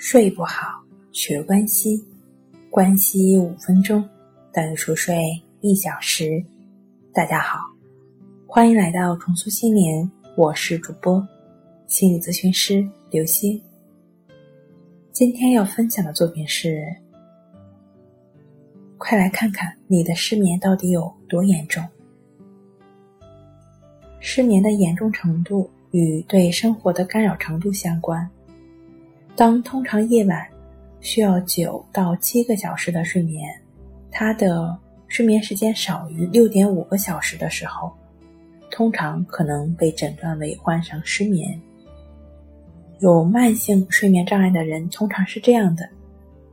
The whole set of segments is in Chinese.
睡不好，学关西，关西五分钟等于熟睡一小时。大家好，欢迎来到重塑心灵，我是主播心理咨询师刘星。今天要分享的作品是：快来看看你的失眠到底有多严重。失眠的严重程度与对生活的干扰程度相关。当通常夜晚需要九到七个小时的睡眠，他的睡眠时间少于六点五个小时的时候，通常可能被诊断为患上失眠。有慢性睡眠障碍的人通常是这样的：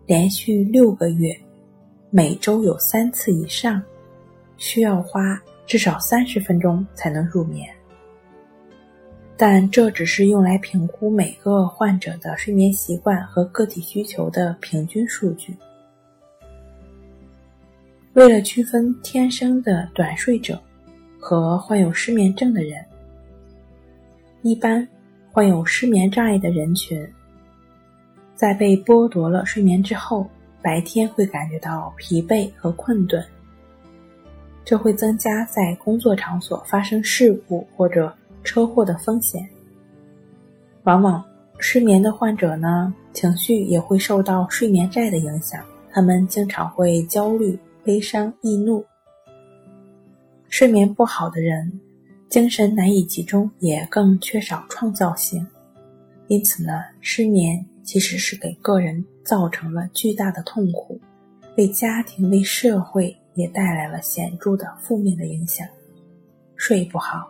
连续六个月，每周有三次以上，需要花至少三十分钟才能入眠。但这只是用来评估每个患者的睡眠习惯和个体需求的平均数据。为了区分天生的短睡者和患有失眠症的人，一般患有失眠障碍的人群，在被剥夺了睡眠之后，白天会感觉到疲惫和困顿，这会增加在工作场所发生事故或者。车祸的风险，往往失眠的患者呢，情绪也会受到睡眠债的影响，他们经常会焦虑、悲伤、易怒。睡眠不好的人，精神难以集中，也更缺少创造性。因此呢，失眠其实是给个人造成了巨大的痛苦，为家庭、为社会也带来了显著的负面的影响。睡不好。